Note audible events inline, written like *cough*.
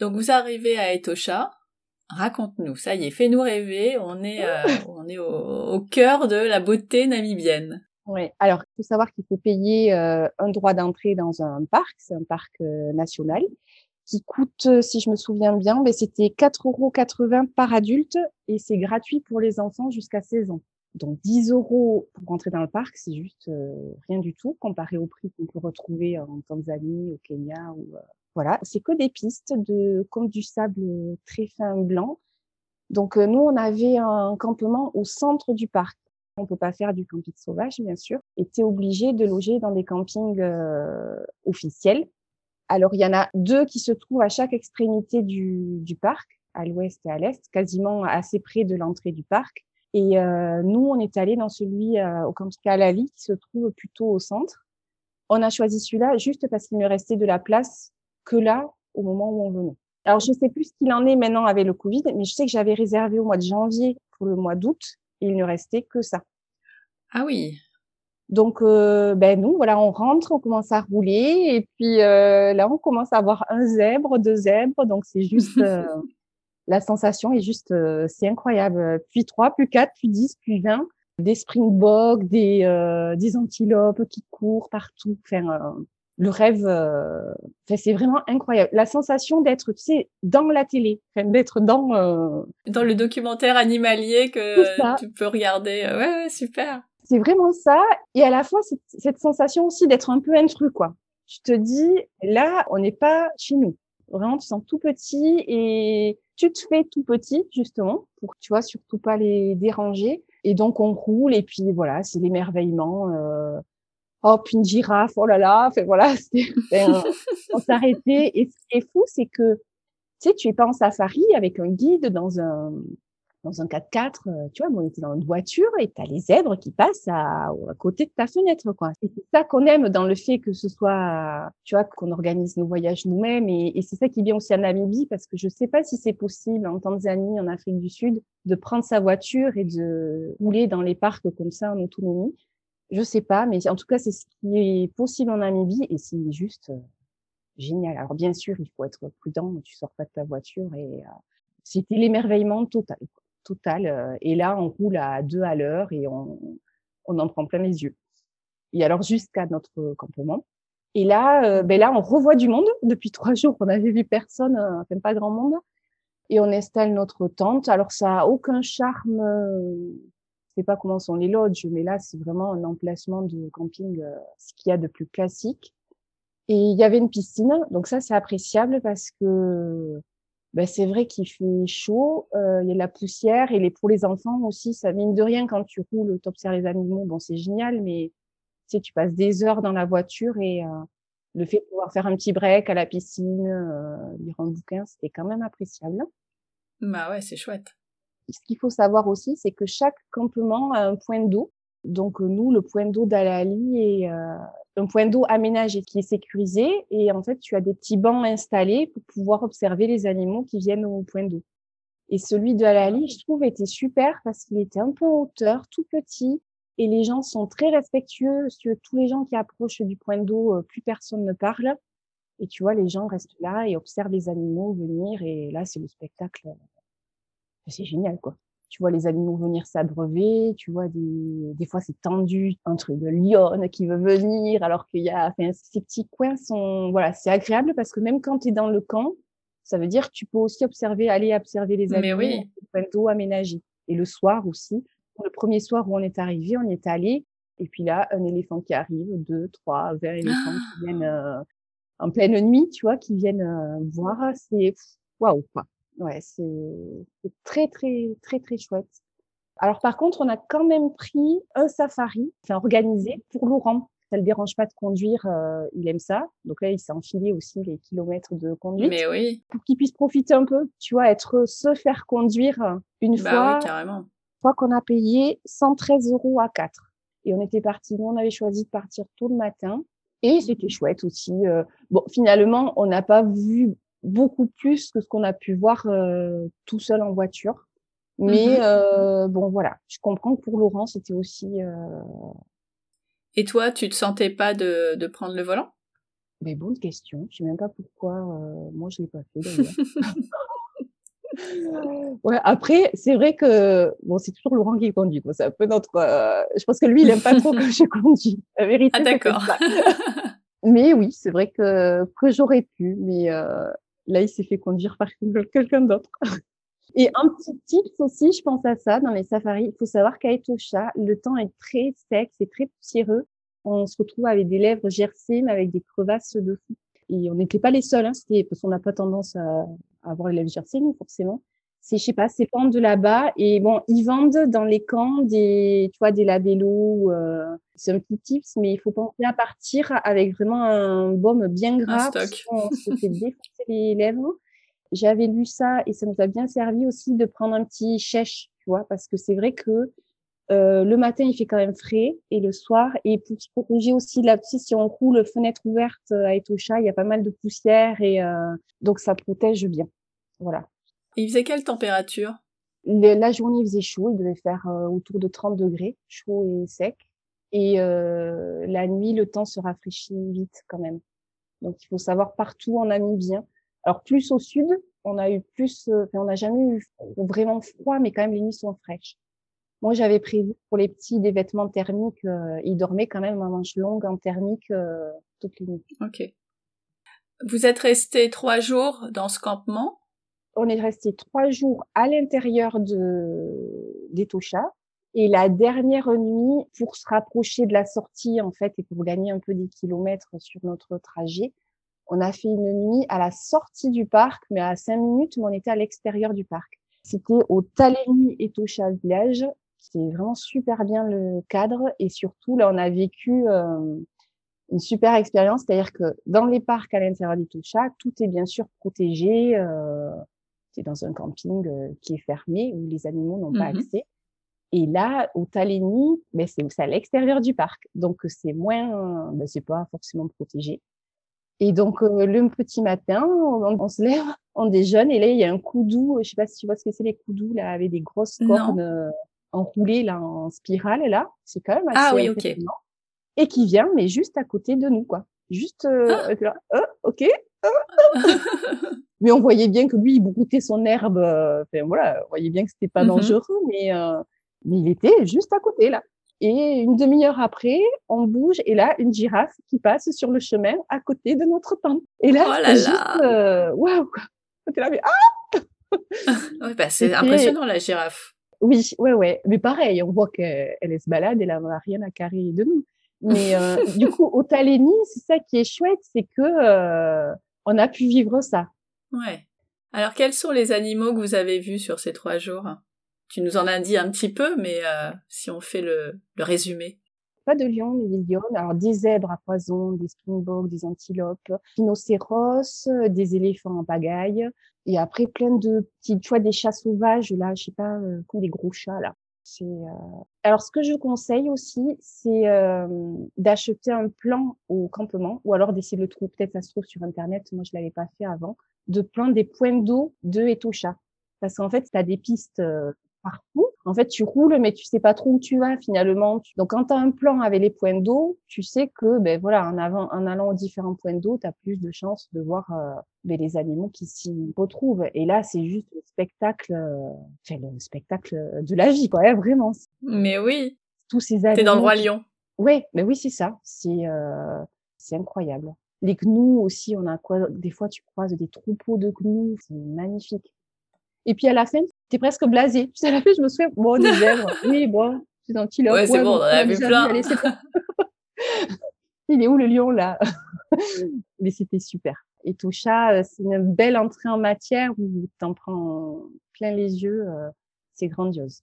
Donc vous arrivez à Etosha. Raconte-nous, ça y est, fais-nous rêver. On est, euh, *laughs* on est au, cœur de la beauté namibienne. Oui. Alors, il faut savoir qu'il faut payer euh, un droit d'entrée dans un parc, c'est un parc euh, national, qui coûte, si je me souviens bien, mais c'était 4,80 euros par adulte et c'est gratuit pour les enfants jusqu'à 16 ans. Donc 10 euros pour rentrer dans le parc, c'est juste rien du tout comparé au prix qu'on peut retrouver en Tanzanie, au Kenya ou voilà, c'est que des pistes de comme du sable très fin blanc. Donc euh, nous, on avait un campement au centre du parc. On peut pas faire du camping sauvage, bien sûr. Et tu obligé de loger dans des campings euh, officiels. Alors il y en a deux qui se trouvent à chaque extrémité du, du parc, à l'ouest et à l'est, quasiment assez près de l'entrée du parc. Et euh, nous, on est allé dans celui euh, au camping Kalali qui se trouve plutôt au centre. On a choisi celui-là juste parce qu'il me restait de la place que là au moment où on venait. Alors, je sais plus ce qu'il en est maintenant avec le Covid, mais je sais que j'avais réservé au mois de janvier pour le mois d'août et il ne restait que ça. Ah oui. Donc, euh, ben nous, voilà, on rentre, on commence à rouler et puis euh, là, on commence à avoir un zèbre, deux zèbres, donc c'est juste *laughs* euh, la sensation est juste, c'est incroyable. Puis trois, puis quatre, puis dix, puis vingt, des springboks, des des antilopes qui courent partout. Enfin, le rêve, euh, c'est vraiment incroyable. La sensation d'être, tu sais, dans la télé, d'être dans euh, dans le documentaire animalier que tu peux regarder. Ouais, ouais super. C'est vraiment ça. Et à la fois cette, cette sensation aussi d'être un peu intrus, quoi. Tu te dis, là, on n'est pas chez nous. Vraiment, tu sens tout petit et tu te fais tout petit justement pour, tu vois, surtout pas les déranger. Et donc on roule et puis voilà, c'est l'émerveillement. Euh, oh puis une girafe oh là là enfin voilà *laughs* on *laughs* s'arrêtait. Et ce qui est fou c'est que tu sais tu es pas en safari avec un guide dans un dans un 4x4 euh, tu vois on était dans une voiture et tu as les zèbres qui passent à, à côté de ta fenêtre quoi. Et c'est ça qu'on aime dans le fait que ce soit tu vois qu'on organise nos voyages nous-mêmes. Et, et c'est ça qui vient aussi à Namibie parce que je sais pas si c'est possible en Tanzanie en Afrique du Sud de prendre sa voiture et de rouler dans les parcs comme ça en autonomie je sais pas, mais en tout cas, c'est ce qui est possible en Namibie et c'est juste euh, génial. Alors bien sûr, il faut être prudent, tu sors pas de ta voiture et euh, c'était l'émerveillement total, total. Euh, et là, on roule à deux à l'heure et on, on en prend plein les yeux. Et alors jusqu'à notre campement. Et là, ben là, on revoit du monde. Depuis trois jours, on n'avait vu personne, enfin pas grand monde. Et on installe notre tente. Alors ça a aucun charme sais pas comment sont les lodges, mais là, c'est vraiment un emplacement de camping, euh, ce qu'il y a de plus classique. Et il y avait une piscine, donc ça, c'est appréciable parce que ben, c'est vrai qu'il fait chaud, euh, il y a de la poussière, et les, pour les enfants aussi, ça mine de rien quand tu roules, tu observes les animaux, bon, c'est génial, mais tu sais, tu passes des heures dans la voiture et euh, le fait de pouvoir faire un petit break à la piscine, lire un bouquin, c'était quand même appréciable. Bah ouais, c'est chouette ce qu'il faut savoir aussi, c'est que chaque campement a un point d'eau. Donc euh, nous, le point d'eau d'Alali est euh, un point d'eau aménagé qui est sécurisé et en fait, tu as des petits bancs installés pour pouvoir observer les animaux qui viennent au point d'eau. Et celui de Alali, je trouve, était super parce qu'il était un peu en hauteur, tout petit, et les gens sont très respectueux. Tous les gens qui approchent du point d'eau, euh, plus personne ne parle. Et tu vois, les gens restent là et observent les animaux venir. Et là, c'est le spectacle c'est génial, quoi. Tu vois les animaux venir s'abreuver, tu vois des, des fois c'est tendu entre de lionne qui veut venir, alors qu'il y a, enfin, ces petits coins sont, voilà, c'est agréable parce que même quand tu es dans le camp, ça veut dire que tu peux aussi observer, aller observer les animaux, oui. d'eau aménagé. Et le soir aussi, le premier soir où on est arrivé, on est allé, et puis là, un éléphant qui arrive, deux, trois, vingt éléphants qui viennent euh, en pleine nuit, tu vois, qui viennent euh, voir, c'est waouh, quoi ouais, c'est très, très, très, très chouette. Alors, par contre, on a quand même pris un safari, enfin, organisé pour Laurent. Ça le dérange pas de conduire, euh, il aime ça. Donc là, il s'est enfilé aussi les kilomètres de conduite. Mais oui. Pour qu'il puisse profiter un peu, tu vois, être, se faire conduire une bah fois. Oui, carrément. fois qu'on a payé 113 euros à 4. Et on était parti, nous, on avait choisi de partir tôt le matin. Et c'était chouette aussi. Euh. Bon, finalement, on n'a pas vu beaucoup plus que ce qu'on a pu voir euh, tout seul en voiture. Mais mhm. euh, bon, voilà, je comprends que pour Laurent, c'était aussi. Euh... Et toi, tu te sentais pas de, de prendre le volant? Mais bonne question. Je sais même pas pourquoi. Euh, moi, je l'ai pas fait d'ailleurs. *laughs* ouais, après, c'est vrai que bon, c'est toujours Laurent qui conduit. C'est un peu notre. Euh, je pense que lui, il aime pas trop *laughs* que je conduis. La vérité. Ah d'accord. *laughs* mais oui, c'est vrai que que j'aurais pu, mais euh, là, il s'est fait conduire par quelqu'un d'autre. *laughs* Et un petit tips aussi, je pense à ça dans les safaris. Il faut savoir qu'à Etosha, le temps est très sec, c'est très poussiéreux. On se retrouve avec des lèvres gercées, mais avec des crevasses dessous. Et on n'était pas les seuls, hein, parce qu'on n'a pas tendance à, avoir les lèvres gercées, nous, forcément. C'est, je sais pas, c'est pentes de là-bas. Et bon, ils vendent dans les camps des, tu vois, des labellos. Euh, c'est un petit tips, mais il faut penser à partir avec vraiment un baume bien gras. On se fait défoncer les lèvres. J'avais lu ça et ça nous a bien servi aussi de prendre un petit chèche, tu vois, parce que c'est vrai que euh, le matin, il fait quand même frais et le soir, et pour se protéger aussi de la si on roule fenêtre ouverte euh, à Etosha, il y a pas mal de poussière et euh, donc ça protège bien. Voilà. Il faisait quelle température? La journée, il faisait chaud, il devait faire autour de 30 degrés, chaud et sec. Et la nuit, le temps se rafraîchit vite quand même. Donc il faut savoir partout en bien. Alors plus au sud, on a eu plus, on n'a jamais eu vraiment froid, mais quand même les nuits sont fraîches. Moi, j'avais prévu pour les petits des vêtements thermiques. Euh, ils dormaient quand même en manche longue en thermique euh, toutes les nuits. Ok. Vous êtes resté trois jours dans ce campement On est resté trois jours à l'intérieur de d'Etosha. Et la dernière nuit, pour se rapprocher de la sortie, en fait, et pour gagner un peu des kilomètres sur notre trajet, on a fait une nuit à la sortie du parc, mais à cinq minutes, où on était à l'extérieur du parc. C'était au Taleni Etosha Village c'est vraiment super bien le cadre et surtout là on a vécu euh, une super expérience, c'est-à-dire que dans les parcs à l'intérieur du Toucha, tout est bien sûr protégé. Euh, c'est dans un camping euh, qui est fermé où les animaux n'ont pas mmh accès. Et là, au Taleni, ben c'est à l'extérieur du parc, donc c'est moins, ben c'est pas forcément protégé. Et donc euh, le petit matin, on, se lève, *laughs* on déjeune et là il y a un coudou, je sais pas si tu vois ce que c'est les coudous là avec des grosses cornes enroulé là en spirale là, c'est quand même assez ah oui, ok. Et qui vient mais juste à côté de nous quoi, juste euh, ah. là, euh, ok. *laughs* mais on voyait bien que lui il broutait son herbe, euh, enfin voilà, on voyait bien que c'était pas mm-hmm. dangereux, mais euh, mais il était juste à côté là. Et une demi-heure après, on bouge et là, une girafe qui passe sur le chemin à côté de notre tente. Et là, oh c'est juste, waouh, wow, là, mais ah *laughs* ouais, bah, c'est impressionnant la girafe. Oui, ouais, ouais. Mais pareil, on voit qu'elle se balade, elle n'a rien à carrer de nous. Mais euh, du coup, au Taléni, c'est ça qui est chouette, c'est que euh, on a pu vivre ça. Ouais. Alors, quels sont les animaux que vous avez vus sur ces trois jours? Tu nous en as dit un petit peu, mais euh, si on fait le, le résumé. Pas de lions, mais des lions. Alors, des zèbres à poison, des springboks, des antilopes, rhinocéros, des éléphants en pagaille, et après, plein de petits, tu vois, des chats sauvages, là, je sais pas, euh, comme des gros chats, là. Euh... Alors, ce que je conseille aussi, c'est euh, d'acheter un plan au campement, ou alors d'essayer de le trouver, peut-être ça se trouve sur Internet, moi je l'avais pas fait avant, de prendre des points d'eau de Etosha. Parce qu'en fait, tu as des pistes euh, partout. En fait, tu roules, mais tu sais pas trop où tu vas finalement. Donc, quand tu as un plan avec les points d'eau, tu sais que, ben voilà, en, allant aux différents points d'eau, tu as plus de chances de voir ben, les animaux qui s'y retrouvent. Et là, c'est juste spectacle, euh, enfin, le spectacle de la vie, quoi, hein, vraiment. Mais oui. Tous ces animaux. T'es dans le roi lion. Oui, mais oui, c'est ça. C'est euh, c'est incroyable. Les gnous aussi, on a quoi Des fois, tu croises des troupeaux de gnous, c'est magnifique. Et puis à la fin, t'es presque blasé. Puis à la fin, je me souviens, bon, des *laughs* zèbres, oui, bon, c'est un petit Ouais, c'est bon, on en a vu plein. *laughs* Il est où le lion là? *laughs* Mais c'était super. Et Toucha, euh, c'est une belle entrée en matière où t'en prends plein les yeux. Euh, c'est grandiose.